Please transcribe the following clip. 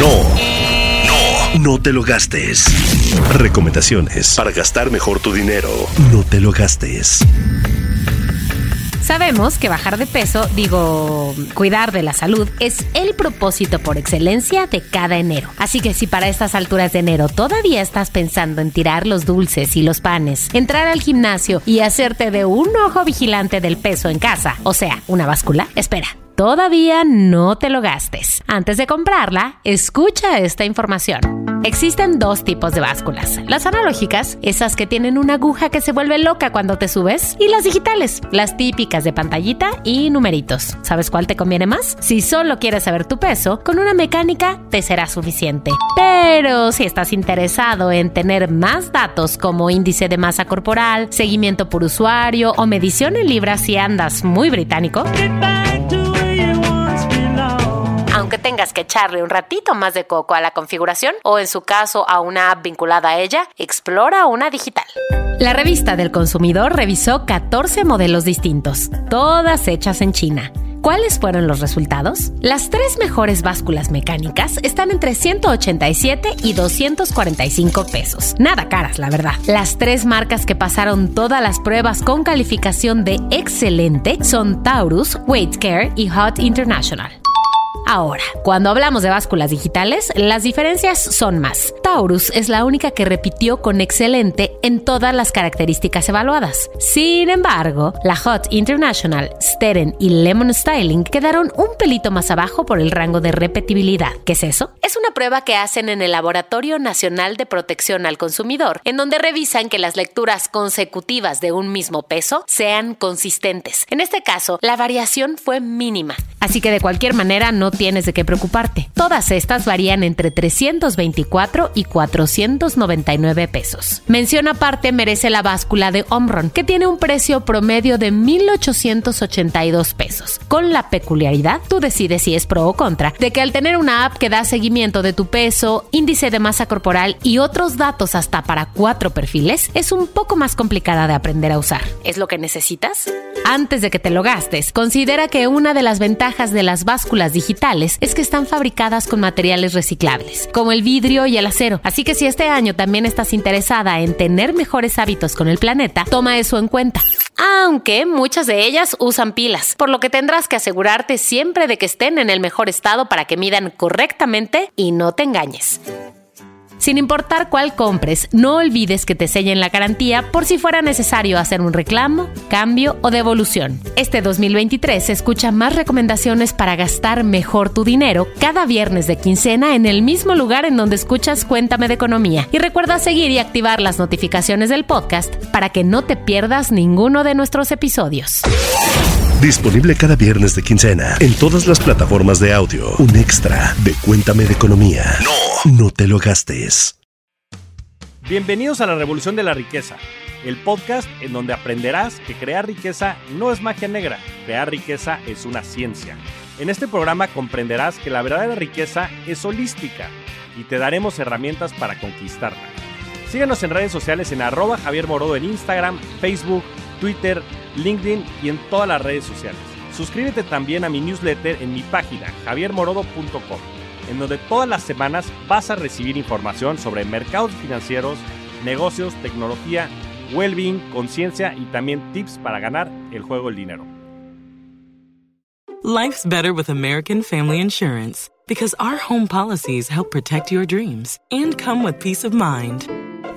No. No. No te lo gastes. Recomendaciones para gastar mejor tu dinero. No te lo gastes. Sabemos que bajar de peso, digo, cuidar de la salud, es el propósito por excelencia de cada enero. Así que si para estas alturas de enero todavía estás pensando en tirar los dulces y los panes, entrar al gimnasio y hacerte de un ojo vigilante del peso en casa, o sea, una báscula, espera. Todavía no te lo gastes. Antes de comprarla, escucha esta información. Existen dos tipos de básculas. Las analógicas, esas que tienen una aguja que se vuelve loca cuando te subes, y las digitales, las típicas de pantallita y numeritos. ¿Sabes cuál te conviene más? Si solo quieres saber tu peso, con una mecánica te será suficiente. Pero si estás interesado en tener más datos como índice de masa corporal, seguimiento por usuario o medición en libras si andas muy británico, tengas que echarle un ratito más de coco a la configuración o en su caso a una app vinculada a ella, explora una digital. La revista del consumidor revisó 14 modelos distintos, todas hechas en China. ¿Cuáles fueron los resultados? Las tres mejores básculas mecánicas están entre 187 y 245 pesos. Nada caras, la verdad. Las tres marcas que pasaron todas las pruebas con calificación de excelente son Taurus, Weight Care y Hot International. Ahora, cuando hablamos de básculas digitales, las diferencias son más. Taurus es la única que repitió con excelente en todas las características evaluadas. Sin embargo, la Hot International, Steren y Lemon Styling quedaron un pelito más abajo por el rango de repetibilidad. ¿Qué es eso? Es una prueba que hacen en el Laboratorio Nacional de Protección al Consumidor, en donde revisan que las lecturas consecutivas de un mismo peso sean consistentes. En este caso, la variación fue mínima. Así que de cualquier manera no tienes de qué preocuparte. Todas estas varían entre 324 y 499 pesos. Mención aparte merece la báscula de Omron, que tiene un precio promedio de 1.882 pesos. Con la peculiaridad, tú decides si es pro o contra, de que al tener una app que da seguimiento de tu peso, índice de masa corporal y otros datos hasta para cuatro perfiles, es un poco más complicada de aprender a usar. ¿Es lo que necesitas? Antes de que te lo gastes, considera que una de las ventajas de las básculas digitales es que están fabricadas con materiales reciclables, como el vidrio y el acero. Así que si este año también estás interesada en tener mejores hábitos con el planeta, toma eso en cuenta. Aunque muchas de ellas usan pilas, por lo que tendrás que asegurarte siempre de que estén en el mejor estado para que midan correctamente y no te engañes. Sin importar cuál compres, no olvides que te sellen la garantía por si fuera necesario hacer un reclamo, cambio o devolución. Este 2023 escucha más recomendaciones para gastar mejor tu dinero cada viernes de quincena en el mismo lugar en donde escuchas Cuéntame de Economía. Y recuerda seguir y activar las notificaciones del podcast para que no te pierdas ninguno de nuestros episodios. Disponible cada viernes de quincena en todas las plataformas de audio. Un extra de Cuéntame de Economía. No, no te lo gastes. Bienvenidos a la Revolución de la Riqueza, el podcast en donde aprenderás que crear riqueza no es magia negra, crear riqueza es una ciencia. En este programa comprenderás que la verdadera riqueza es holística y te daremos herramientas para conquistarla. Síguenos en redes sociales en arroba Javier Morodo en Instagram, Facebook, Twitter, LinkedIn y en todas las redes sociales. Suscríbete también a mi newsletter en mi página javiermorodo.com, en donde todas las semanas vas a recibir información sobre mercados financieros, negocios, tecnología, well-being, conciencia y también tips para ganar el juego del dinero. Life's better with American Family Insurance because our home policies help protect your dreams and come with peace of mind.